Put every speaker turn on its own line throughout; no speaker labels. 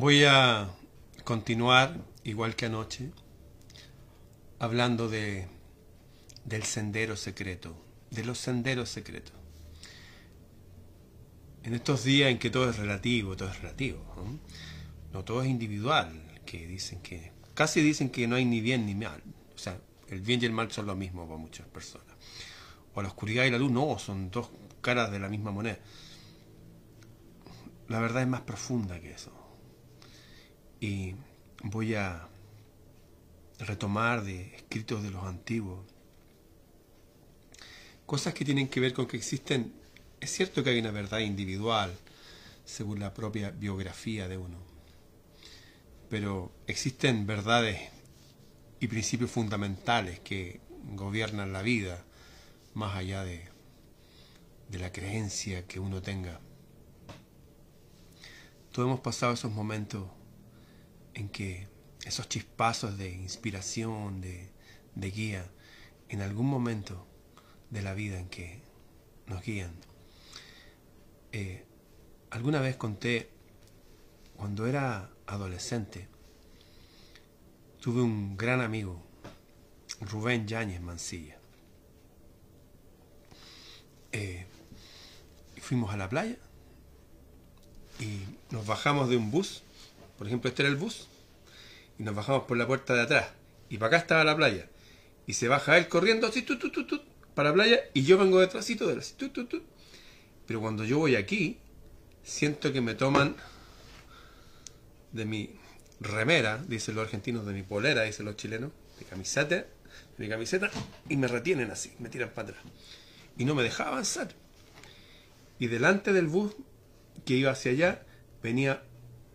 Voy a continuar, igual que anoche, hablando de, del sendero secreto, de los senderos secretos. En estos días en que todo es relativo, todo es relativo, ¿no? no todo es individual, que dicen que casi dicen que no hay ni bien ni mal, o sea, el bien y el mal son lo mismo para muchas personas. O la oscuridad y la luz no, son dos caras de la misma moneda. La verdad es más profunda que eso. Y voy a retomar de escritos de los antiguos cosas que tienen que ver con que existen, es cierto que hay una verdad individual según la propia biografía de uno, pero existen verdades y principios fundamentales que gobiernan la vida más allá de, de la creencia que uno tenga. Todos hemos pasado esos momentos en que esos chispazos de inspiración, de, de guía, en algún momento de la vida en que nos guían. Eh, alguna vez conté, cuando era adolescente, tuve un gran amigo, Rubén Yáñez Mancilla. Eh, fuimos a la playa y nos bajamos de un bus, por ejemplo este era el bus, y nos bajamos por la puerta de atrás, y para acá estaba la playa, y se baja él corriendo así, tu, tu, tu, para la playa, y yo vengo detrásito de él, así, pero cuando yo voy aquí, siento que me toman de mi remera, dicen los argentinos, de mi polera, dicen los chilenos, de camiseta, de mi camiseta, y me retienen así, me tiran para atrás. Y no me dejaba avanzar. Y delante del bus que iba hacia allá venía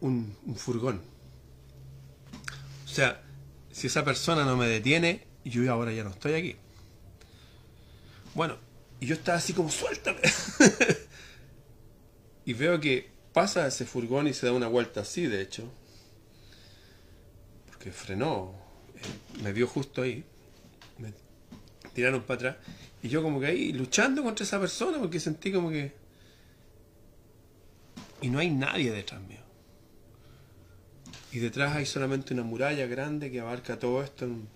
un, furgón. O sea, si esa persona no me detiene, yo ahora ya no estoy aquí. Bueno, y yo estaba así como suéltame. y veo que pasa ese furgón y se da una vuelta así, de hecho. Porque frenó. eh, Me vio justo ahí. Me tiraron para atrás. Y yo como que ahí luchando contra esa persona porque sentí como que... Y no hay nadie detrás mío. Y detrás hay solamente una muralla grande que abarca todo esto en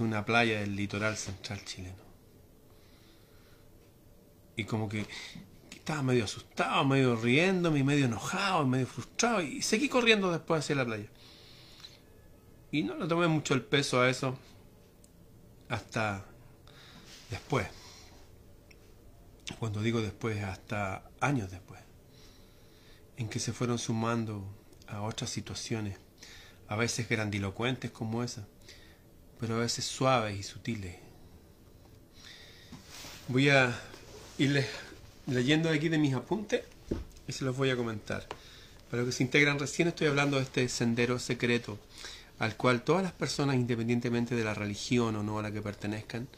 una playa del litoral central chileno. Y como que estaba medio asustado, medio riéndome, medio enojado, medio frustrado, y seguí corriendo después hacia la playa. Y no le tomé mucho el peso a eso hasta después. Cuando digo después, hasta años después, en que se fueron sumando a otras situaciones, a veces grandilocuentes como esa, pero a veces suaves y sutiles. Voy a irles leyendo aquí de mis apuntes y se los voy a comentar. Para los que se integran recién estoy hablando de este sendero secreto al cual todas las personas, independientemente de la religión o no a la que pertenezcan,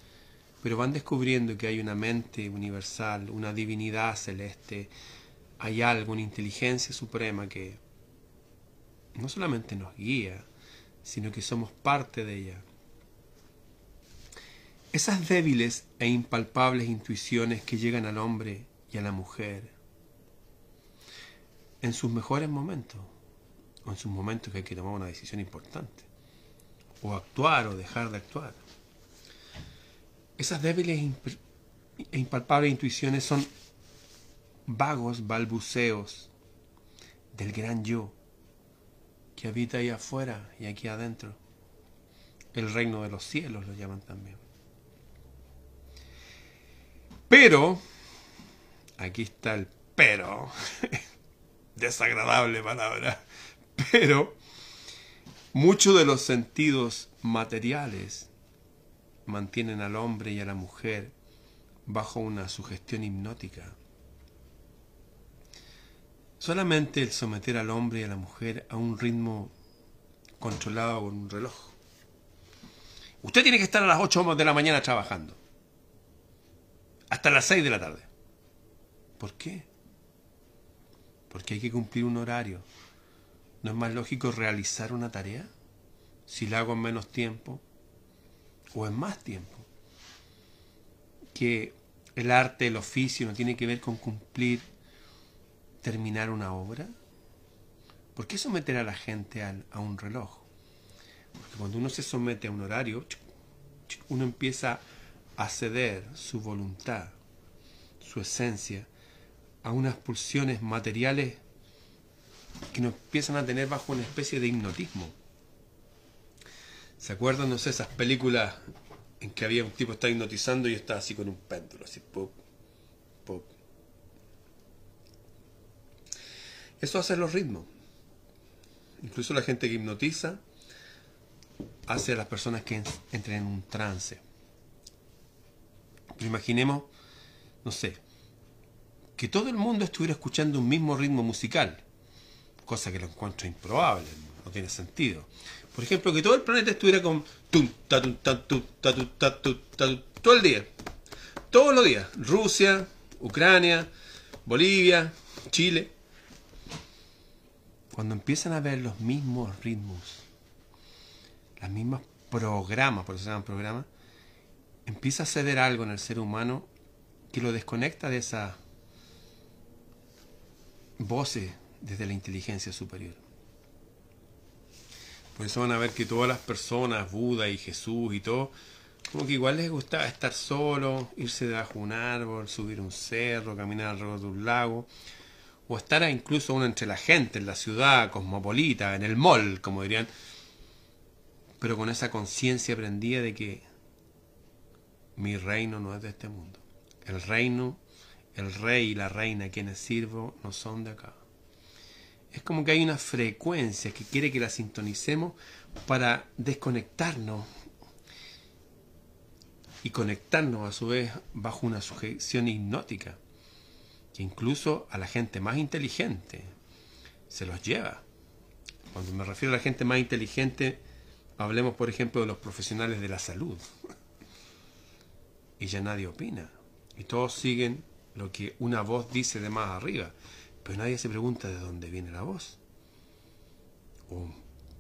pero van descubriendo que hay una mente universal, una divinidad celeste, hay algo, una inteligencia suprema que no solamente nos guía, sino que somos parte de ella. Esas débiles e impalpables intuiciones que llegan al hombre y a la mujer en sus mejores momentos, o en sus momentos que hay que tomar una decisión importante, o actuar o dejar de actuar. Esas débiles e impalpables intuiciones son vagos balbuceos del gran yo que habita ahí afuera y aquí adentro. El reino de los cielos lo llaman también. Pero, aquí está el pero, desagradable palabra, pero muchos de los sentidos materiales mantienen al hombre y a la mujer bajo una sugestión hipnótica. Solamente el someter al hombre y a la mujer a un ritmo controlado por un reloj. Usted tiene que estar a las 8 de la mañana trabajando. Hasta las 6 de la tarde. ¿Por qué? Porque hay que cumplir un horario. ¿No es más lógico realizar una tarea? Si la hago en menos tiempo o en más tiempo. Que el arte, el oficio no tiene que ver con cumplir, terminar una obra. ¿Por qué someter a la gente a un reloj? Porque cuando uno se somete a un horario, uno empieza a ceder su voluntad, su esencia, a unas pulsiones materiales que nos empiezan a tener bajo una especie de hipnotismo. ¿Se acuerdan, no sé, esas películas en que había un tipo que estaba hipnotizando y estaba así con un péndulo, así, pop, pop. Eso hace los ritmos. Incluso la gente que hipnotiza hace a las personas que entren en un trance. Pero imaginemos, no sé, que todo el mundo estuviera escuchando un mismo ritmo musical, cosa que lo encuentro improbable, no tiene sentido. Por ejemplo, que todo el planeta estuviera con todo el día, todos los días, Rusia, Ucrania, Bolivia, Chile. Cuando empiezan a ver los mismos ritmos, las mismas programas, por eso se llaman programas, empieza a ceder algo en el ser humano que lo desconecta de esa voces desde la inteligencia superior. Por eso van a ver que todas las personas, Buda y Jesús y todo, como que igual les gustaba estar solo, irse debajo de un árbol, subir un cerro, caminar alrededor de un lago, o estar incluso uno entre la gente, en la ciudad cosmopolita, en el mall, como dirían, pero con esa conciencia aprendida de que mi reino no es de este mundo. El reino, el rey y la reina a quienes sirvo no son de acá. Es como que hay una frecuencia que quiere que la sintonicemos para desconectarnos y conectarnos a su vez bajo una sujeción hipnótica que incluso a la gente más inteligente se los lleva. Cuando me refiero a la gente más inteligente, hablemos por ejemplo de los profesionales de la salud. Y ya nadie opina. Y todos siguen lo que una voz dice de más arriba. Pero nadie se pregunta de dónde viene la voz. O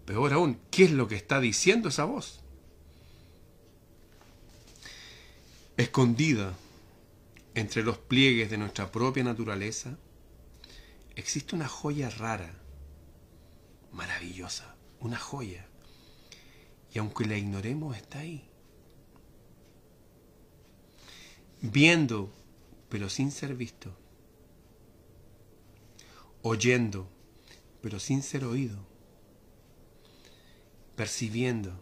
peor aún, ¿qué es lo que está diciendo esa voz? Escondida entre los pliegues de nuestra propia naturaleza, existe una joya rara, maravillosa, una joya. Y aunque la ignoremos, está ahí. Viendo, pero sin ser visto oyendo, pero sin ser oído, percibiendo,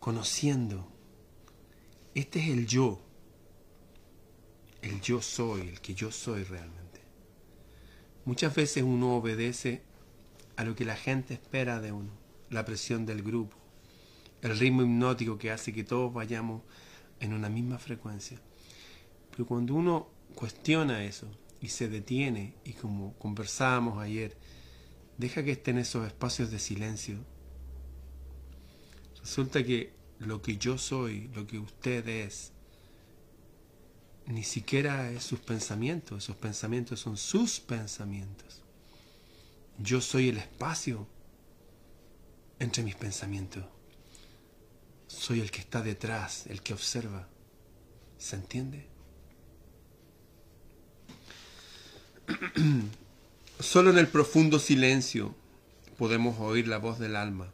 conociendo. Este es el yo, el yo soy, el que yo soy realmente. Muchas veces uno obedece a lo que la gente espera de uno, la presión del grupo, el ritmo hipnótico que hace que todos vayamos en una misma frecuencia. Pero cuando uno cuestiona eso, y se detiene y como conversábamos ayer, deja que estén esos espacios de silencio. Resulta que lo que yo soy, lo que usted es, ni siquiera es sus pensamientos, esos pensamientos son sus pensamientos. Yo soy el espacio entre mis pensamientos. Soy el que está detrás, el que observa. ¿Se entiende? Solo en el profundo silencio podemos oír la voz del alma.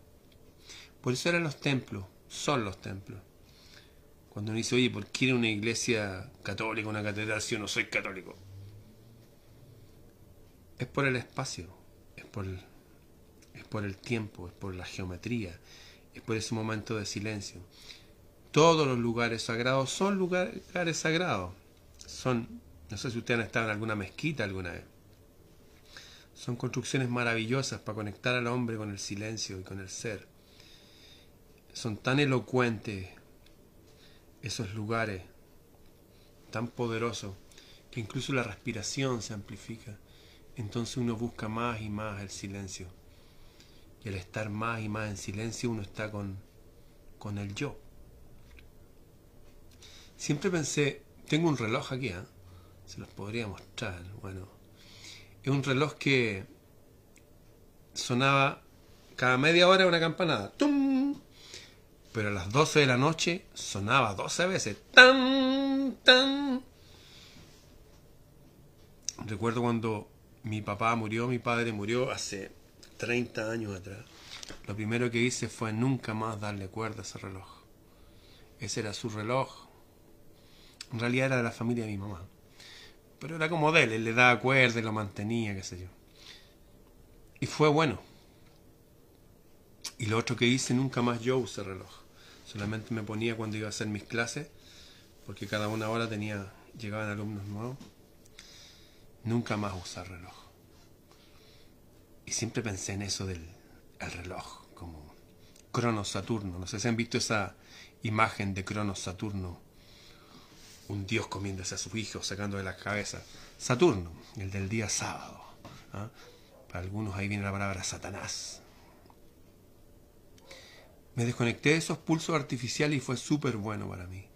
Por eso eran los templos, son los templos. Cuando uno dice, oye, ¿por qué una iglesia católica, una catedral si yo no soy católico? Es por el espacio, es por el, es por el tiempo, es por la geometría, es por ese momento de silencio. Todos los lugares sagrados son lugares sagrados, son no sé si ustedes han estado en alguna mezquita alguna vez. Son construcciones maravillosas para conectar al hombre con el silencio y con el ser. Son tan elocuentes esos lugares, tan poderosos, que incluso la respiración se amplifica. Entonces uno busca más y más el silencio. Y al estar más y más en silencio uno está con, con el yo. Siempre pensé, tengo un reloj aquí, ¿eh? Se los podría mostrar. Bueno, es un reloj que sonaba cada media hora una campanada. Pero a las 12 de la noche sonaba 12 veces. ¡Tan! ¡Tan! Recuerdo cuando mi papá murió, mi padre murió hace 30 años atrás, lo primero que hice fue nunca más darle cuerda a ese reloj. Ese era su reloj. En realidad era de la familia de mi mamá. Pero era como de él, él le daba cuerda y lo mantenía, qué sé yo. Y fue bueno. Y lo otro que hice, nunca más yo usé reloj. Solamente me ponía cuando iba a hacer mis clases, porque cada una hora tenía, llegaban alumnos nuevos. Nunca más usar reloj. Y siempre pensé en eso del reloj, como Cronos Saturno. No sé si han visto esa imagen de Cronos Saturno. Un dios comiéndose a su hijo, sacando de la cabeza. Saturno, el del día sábado. ¿ah? Para algunos ahí viene la palabra Satanás. Me desconecté de esos pulsos artificiales y fue súper bueno para mí.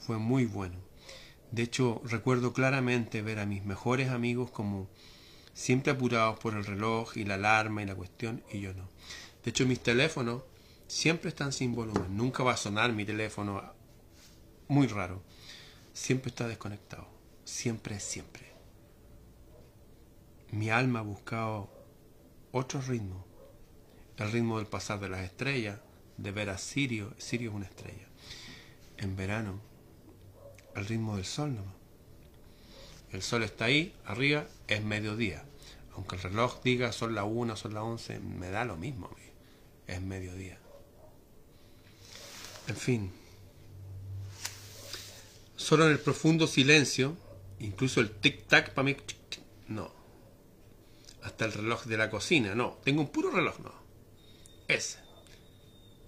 Fue muy bueno. De hecho, recuerdo claramente ver a mis mejores amigos como siempre apurados por el reloj y la alarma y la cuestión, y yo no. De hecho, mis teléfonos siempre están sin volumen. Nunca va a sonar mi teléfono. Muy raro. Siempre está desconectado. Siempre, siempre. Mi alma ha buscado otro ritmo. El ritmo del pasar de las estrellas, de ver a Sirio. Sirio es una estrella. En verano, el ritmo del sol no. El sol está ahí, arriba, es mediodía. Aunque el reloj diga son las 1, son las 11, me da lo mismo. Es mediodía. En fin. Solo en el profundo silencio, incluso el tic-tac para mí, no. Hasta el reloj de la cocina, no. Tengo un puro reloj, no. Ese.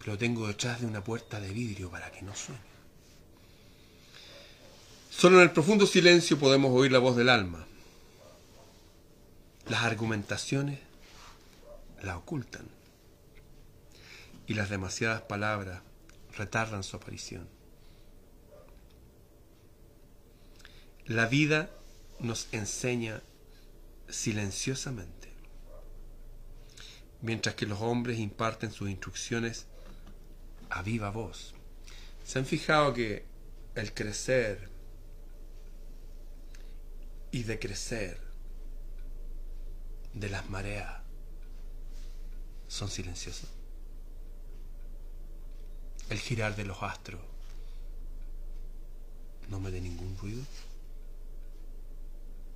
Lo tengo detrás de una puerta de vidrio para que no suene. Solo en el profundo silencio podemos oír la voz del alma. Las argumentaciones la ocultan y las demasiadas palabras retardan su aparición. La vida nos enseña silenciosamente, mientras que los hombres imparten sus instrucciones a viva voz. ¿Se han fijado que el crecer y decrecer de las mareas son silenciosos? el girar de los astros no me dé ningún ruido.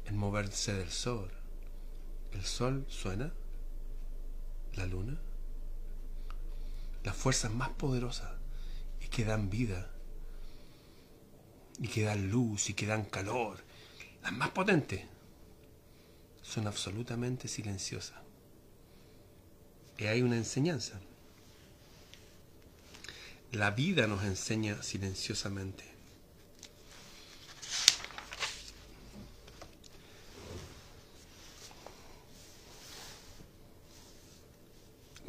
El moverse del sol. El sol suena. La luna. Las fuerzas más poderosas y que dan vida. Y que dan luz y que dan calor. Las más potentes son absolutamente silenciosas. Y hay una enseñanza. La vida nos enseña silenciosamente.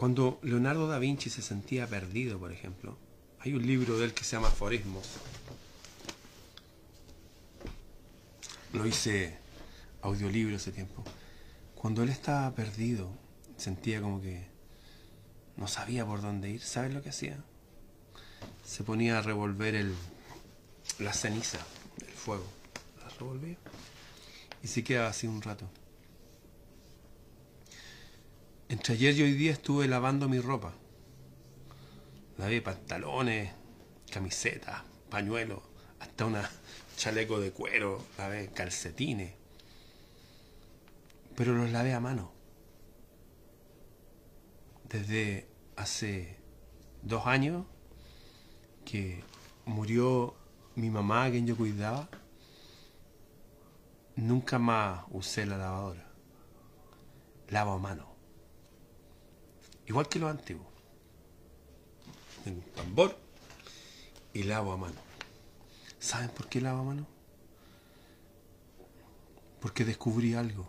Cuando Leonardo da Vinci se sentía perdido, por ejemplo, hay un libro de él que se llama Aforismos. Lo hice audiolibro ese tiempo. Cuando él estaba perdido, sentía como que no sabía por dónde ir. ¿Sabes lo que hacía? se ponía a revolver el, la ceniza, el fuego. La revolvía y se quedaba así un rato. Entre ayer y hoy día estuve lavando mi ropa. Lavé pantalones, camisetas, pañuelos, hasta un chaleco de cuero, lavé calcetines. Pero los lavé a mano. Desde hace dos años que murió mi mamá, a quien yo cuidaba, nunca más usé la lavadora. Lavo a mano. Igual que los antiguos. Un tambor y lavo a mano. ¿Saben por qué lavo a mano? Porque descubrí algo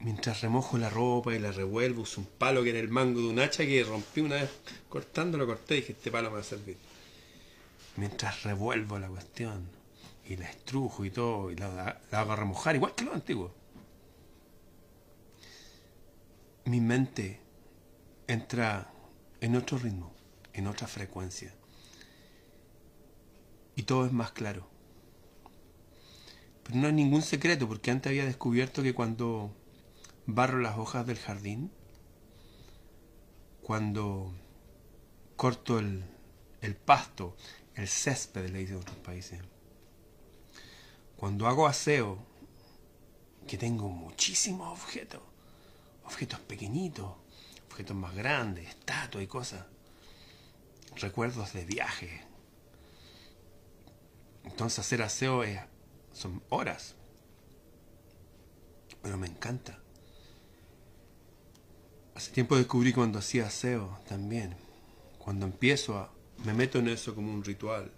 mientras remojo la ropa y la revuelvo, uso un palo que era el mango de un hacha que rompí una vez cortando, lo corté y dije, este palo me va a servir. Mientras revuelvo la cuestión y la estrujo y todo, y la, hago a remojar, igual que lo antiguo. Mi mente entra en otro ritmo, en otra frecuencia. Y todo es más claro. Pero no es ningún secreto, porque antes había descubierto que cuando barro las hojas del jardín, cuando corto el, pasto, el césped, le dicen otros países, cuando hago aseo, que tengo muchísimos objetos, objetos pequeñitos, objetos más grandes, estatuas y cosas, recuerdos de viajes. Entonces hacer aseo es, son horas, pero me encanta. Hace tiempo descubrí cuando hacía aseo también, cuando empiezo a, me meto en eso como un ritual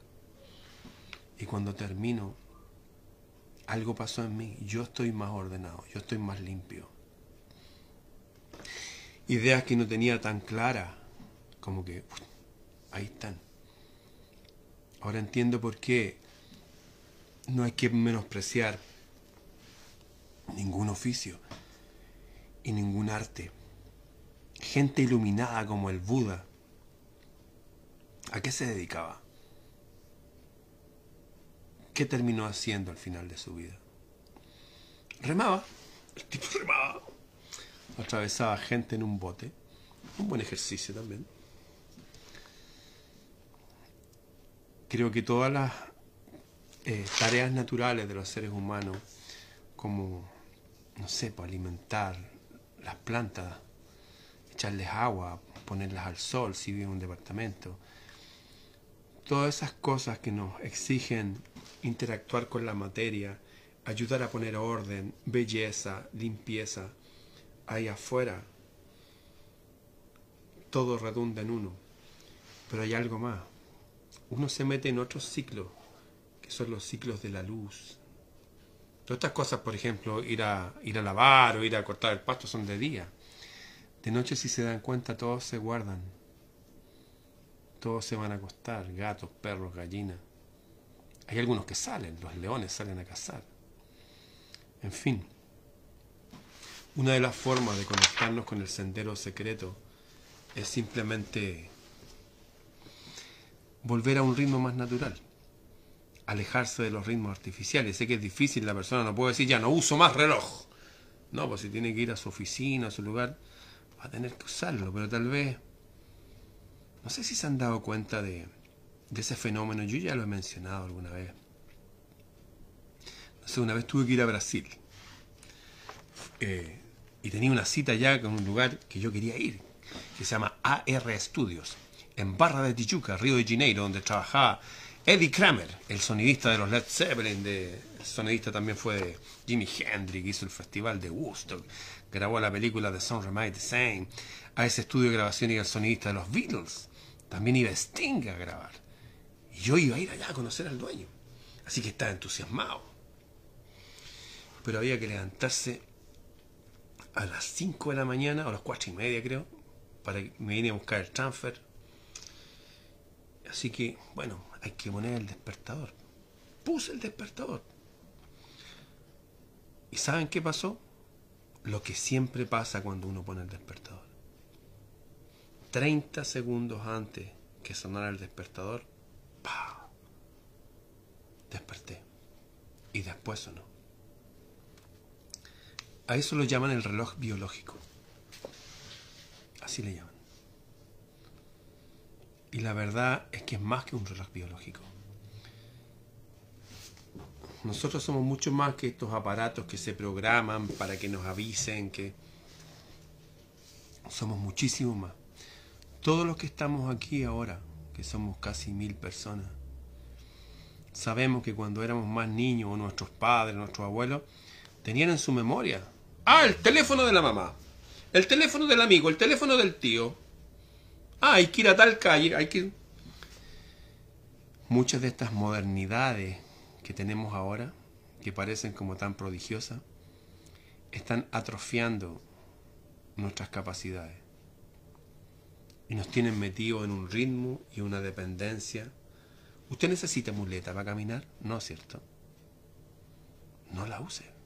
y cuando termino algo pasó en mí, yo estoy más ordenado, yo estoy más limpio. Ideas que no tenía tan claras, como que ahí están. Ahora entiendo por qué no hay que menospreciar ningún oficio y ningún arte. Gente iluminada como el Buda, ¿a qué se dedicaba? ¿Qué terminó haciendo al final de su vida? Remaba. El tipo remaba. Atravesaba gente en un bote. Un buen ejercicio también. Creo que todas las eh, tareas naturales de los seres humanos, como, no sé, para alimentar las plantas, echarles agua, ponerlas al sol si vive en un departamento, todas esas cosas que nos exigen interactuar con la materia, ayudar a poner orden, belleza, limpieza, ahí afuera, todo redunda en uno. Pero hay algo más. Uno se mete en otros ciclos, que son los ciclos de la luz. Todas estas cosas, por ejemplo, ir a, ir a lavar o ir a cortar el pasto son de día. De noche, si se dan cuenta, todos se guardan todos se van a acostar, gatos, perros, gallinas. Hay algunos que salen, los leones salen a cazar. En fin, una de las formas de conectarnos con el sendero secreto es simplemente volver a un ritmo más natural, alejarse de los ritmos artificiales. Sé que es difícil, la persona no puede decir ya no uso más reloj. No, pues si tiene que ir a su oficina, a su lugar, va a tener que usarlo, pero tal vez no sé si se han dado cuenta de, ese fenómeno, yo ya lo he mencionado alguna vez. No sé, una vez tuve que ir a Brasil eh, y tenía una cita ya con un lugar que yo quería ir, que se llama AR Studios, en Barra de Tijuca, Río de Janeiro, donde trabajaba Eddie Kramer, el sonidista de los Led Zeppelin, de, el sonidista también fue de Jimi Hendrix, hizo el festival de Woodstock, grabó la película de Song Remain the Same, a ese estudio de grabación y el sonidista de los Beatles. También iba Sting a grabar. Y yo iba a ir allá a conocer al dueño. Así que estaba entusiasmado. Pero había que levantarse a las 5 de la mañana, o las 4 y media creo, para que me vine a buscar el transfer. Así que, bueno, hay que poner el despertador. Puse el despertador. ¿Y saben qué pasó? Lo que siempre pasa cuando uno pone el despertador. 30 segundos antes que sonara el despertador, ¡pah! desperté. Y después sonó. A eso lo llaman el reloj biológico. Así le llaman. Y la verdad es que es más que un reloj biológico. Nosotros somos mucho más que estos aparatos que se programan para que nos avisen que somos muchísimo más. Todos los que estamos aquí ahora, que somos casi mil personas, sabemos que cuando éramos más niños, o nuestros padres, nuestros abuelos, tenían en su memoria, ah, el teléfono de la mamá, el teléfono del amigo, el teléfono del tío, ah, hay que ir a tal calle, hay que... Muchas de estas modernidades que tenemos ahora, que parecen como tan prodigiosas, están atrofiando nuestras capacidades y nos tienen metidos en un ritmo y una dependencia. ¿Usted necesita muleta para caminar? No, ¿cierto? No la use.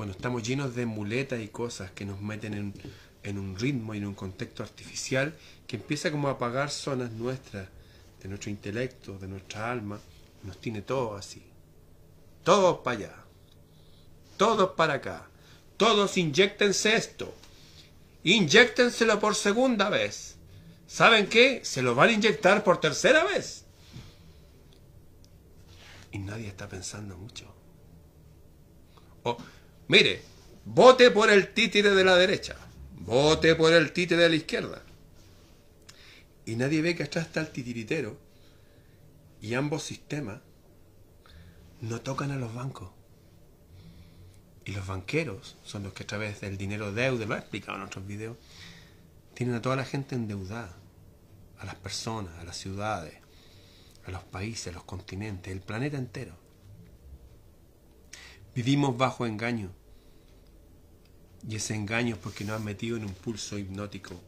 Bueno, estamos llenos de muletas y cosas que nos meten en, en un ritmo y en un contexto artificial que empieza como a apagar zonas nuestras, de nuestro intelecto, de nuestra alma, nos tiene todo así. todos para allá, todos para acá, todos inyectense esto, inyectenselo por segunda vez. ¿Saben qué? Se lo van a inyectar por tercera vez. Y nadie está pensando mucho. O, mire, vote por el títere de la derecha, vote por el títere de la izquierda. Y nadie ve que atrás está el titiritero. Y ambos sistemas no tocan a los bancos. Y los banqueros son los que a través del dinero deuda, lo he explicado en otros videos, tienen a toda la gente endeudada. A las personas, a las ciudades, a los países, a los continentes, el planeta entero. Vivimos bajo engaño. Y ese engaño es porque nos han metido en un pulso hipnótico,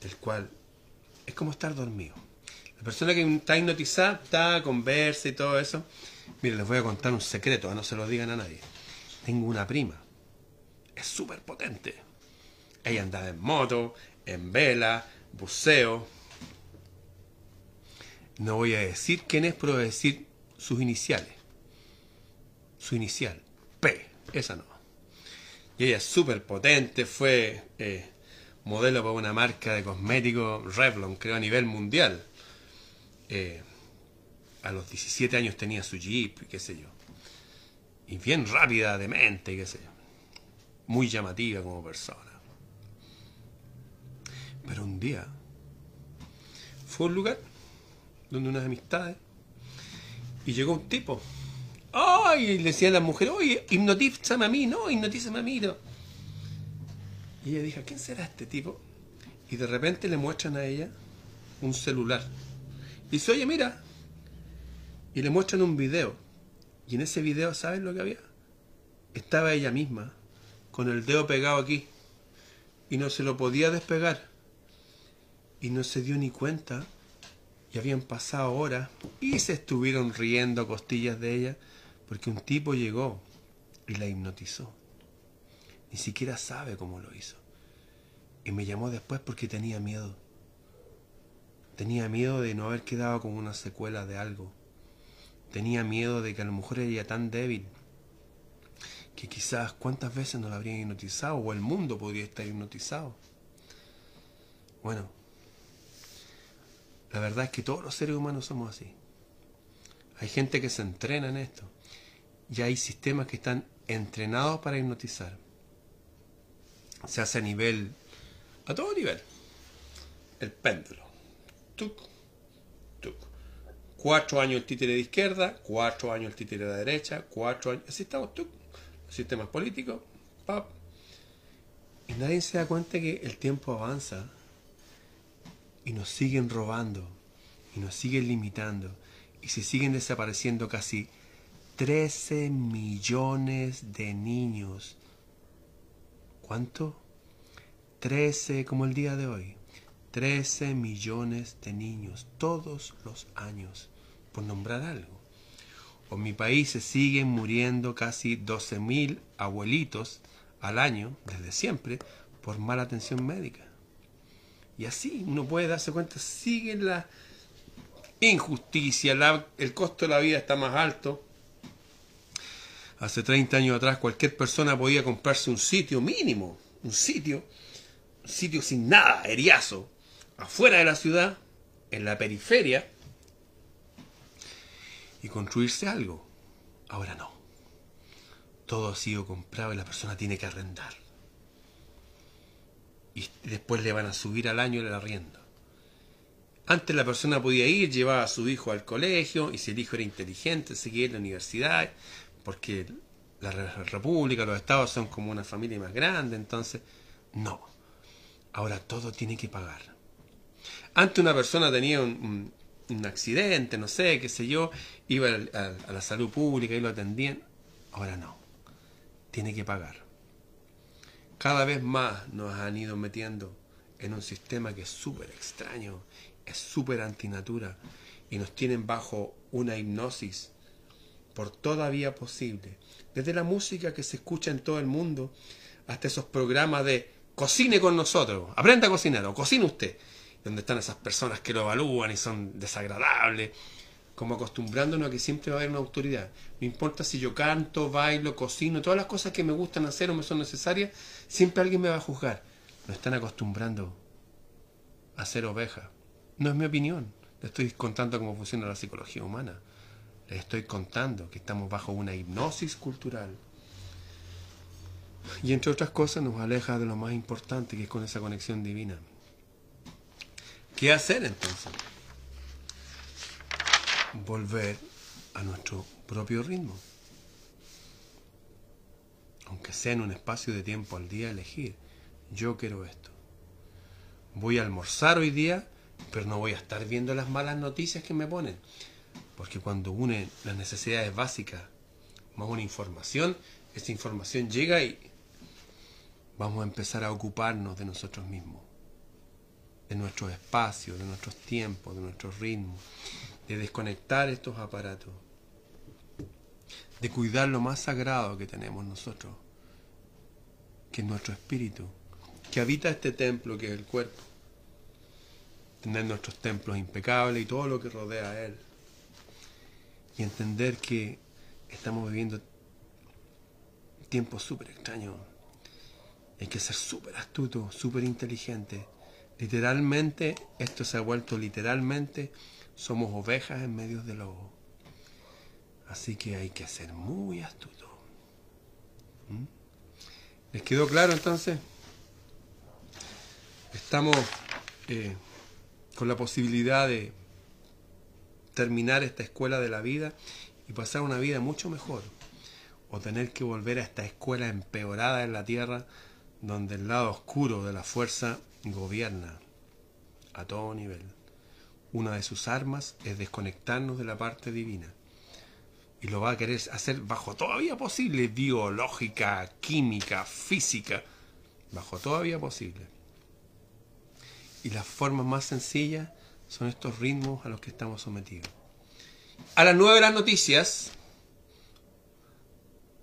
del cual es como estar dormido. La persona que está hipnotizada, está, conversa y todo eso. Mire, les voy a contar un secreto, no se lo digan a nadie. Tengo una prima, es súper potente. Ella anda en moto, en vela, buceo. No voy a decir quién es, pero voy a decir sus iniciales. Su inicial, P, esa no. Y ella es súper potente, fue eh, modelo para una marca de cosméticos, Revlon, creo a nivel mundial. Eh, a los 17 años tenía su jeep, qué sé yo. Y bien rápida de mente, qué sé yo. Muy llamativa como persona. Pero un día fue a un lugar donde unas amistades y llegó un tipo. ¡Ay! Y le decía a la mujer, oye, hipnotízame a mí, no, hipnotízame a mí. No. Y ella dijo, ¿quién será este tipo? Y de repente le muestran a ella un celular. Y dice, oye, mira. Y le muestran un video. Y en ese video, ¿sabes lo que había? Estaba ella misma, con el dedo pegado aquí. Y no se lo podía despegar. Y no se dio ni cuenta. Y habían pasado horas. Y se estuvieron riendo costillas de ella. Porque un tipo llegó y la hipnotizó. Ni siquiera sabe cómo lo hizo. Y me llamó después porque tenía miedo. Tenía miedo de no haber quedado con una secuela de algo. Tenía miedo de que a lo mejor ella tan débil que quizás cuántas veces no la habrían hipnotizado o el mundo podría estar hipnotizado. Bueno, la verdad es que todos los seres humanos somos así. Hay gente que se entrena en esto. Y hay sistemas que están entrenados para hipnotizar se hace a nivel, a todo nivel. El péndulo. Tuc, tuc. Cuatro años el títere de izquierda, cuatro años el títere de derecha, cuatro años. Así estamos, tuc. Los sistemas políticos, pap. Y nadie se da cuenta que el tiempo avanza y nos siguen robando y nos siguen limitando y se siguen desapareciendo casi 13 millones de niños ¿Cuánto? 13 como el día de hoy. 13 millones de niños todos los años, por nombrar algo. O en mi país se siguen muriendo casi 12 mil abuelitos al año, desde siempre, por mala atención médica. Y así uno puede darse cuenta, sigue la injusticia, el costo de la vida está más alto, Hace 30 años atrás cualquier persona podía comprarse un sitio mínimo, un sitio, un sitio sin nada, eriazo, afuera de la ciudad, en la periferia, y construirse algo. Ahora no. Todo ha sido comprado y la persona tiene que arrendar. Y después le van a subir al año el arriendo. Antes la persona podía ir, llevaba a su hijo al colegio, y si el hijo era inteligente, seguía en la universidad, porque la República, los estados son como una familia más grande, entonces, no. Ahora todo tiene que pagar. Antes una persona tenía un, accidente, no sé, qué sé yo, iba a, la salud pública y lo atendían. Ahora no. Tiene que pagar. Cada vez más nos han ido metiendo en un sistema que es súper extraño, es súper antinatura y nos tienen bajo una hipnosis por toda vía posible, desde la música que se escucha en todo el mundo hasta esos programas de cocine con nosotros, aprenda a cocinar o cocine usted, donde están esas personas que lo evalúan y son desagradables, como acostumbrándonos a que siempre va a haber una autoridad. No importa si yo canto, bailo, cocino, todas las cosas que me gustan hacer o me son necesarias, siempre alguien me va a juzgar. Nos están acostumbrando a ser oveja. No es mi opinión. Le estoy contando cómo funciona la psicología humana. Les estoy contando que estamos bajo una hipnosis cultural. Y entre otras cosas nos aleja de lo más importante, que es con esa conexión divina. ¿Qué hacer entonces? Volver a nuestro propio ritmo. Aunque sea en un espacio de tiempo al día, elegir. Yo quiero esto. Voy a almorzar hoy día, pero no voy a estar viendo las malas noticias que me ponen. Porque cuando une las necesidades básicas más una información, esa información llega y vamos a empezar a ocuparnos de nosotros mismos, de nuestros espacios, de nuestros tiempos, de nuestros ritmos, de desconectar estos aparatos, de cuidar lo más sagrado que tenemos nosotros, que es nuestro espíritu, que habita este templo que es el cuerpo, tener nuestros templos impecables y todo lo que rodea a él, y entender que estamos viviendo tiempos súper extraños hay que ser súper astuto, súper inteligente. Literalmente, esto se ha vuelto literalmente, somos ovejas en medio de lobos. Así que hay que ser muy astuto. ¿Mm? ¿Les quedó claro entonces? Estamos eh, con la posibilidad de terminar esta escuela de la vida y pasar una vida mucho mejor. O tener que volver a esta escuela empeorada en la tierra donde el lado oscuro de la fuerza gobierna a todo nivel. Una de sus armas es desconectarnos de la parte divina. Y lo va a querer hacer bajo todavía posible, biológica, química, física, bajo todavía posible. Y las formas más sencillas son estos ritmos a los que estamos sometidos. A las nueve de las noticias,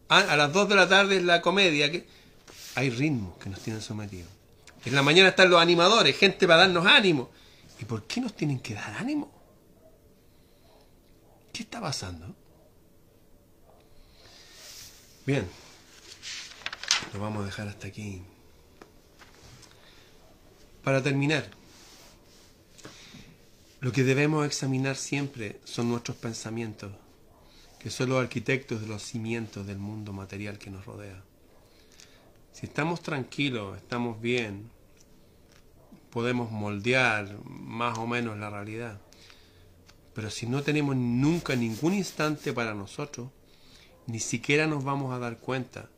a, las dos de la tarde es la comedia, que hay ritmos que nos tienen sometidos. En la mañana están los animadores, gente para darnos ánimo. ¿Y por qué nos tienen que dar ánimo? ¿Qué está pasando? Bien, lo vamos a dejar hasta aquí. Para terminar, lo que debemos examinar siempre son nuestros pensamientos, que son los arquitectos de los cimientos del mundo material que nos rodea. Si estamos tranquilos, estamos bien, podemos moldear más o menos la realidad. Pero si no tenemos nunca ningún instante para nosotros, ni siquiera nos vamos a dar cuenta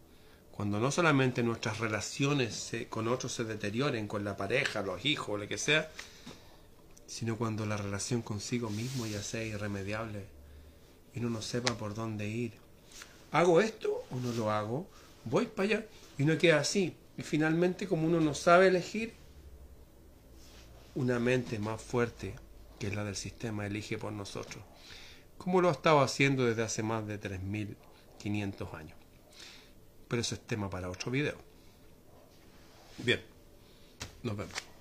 cuando no solamente nuestras relaciones con otros se deterioren, con la pareja, los hijos, lo que sea, sino cuando la relación consigo mismo ya sea irremediable y uno no sepa por dónde ir. ¿Hago esto o no lo hago? ¿Voy para allá? Y uno queda así. Y finalmente, como uno no sabe elegir, una mente más fuerte que la del sistema elige por nosotros. Como lo ha estado haciendo desde hace más de 3.500 años. Pero eso es tema para otro video. Bien, nos vemos.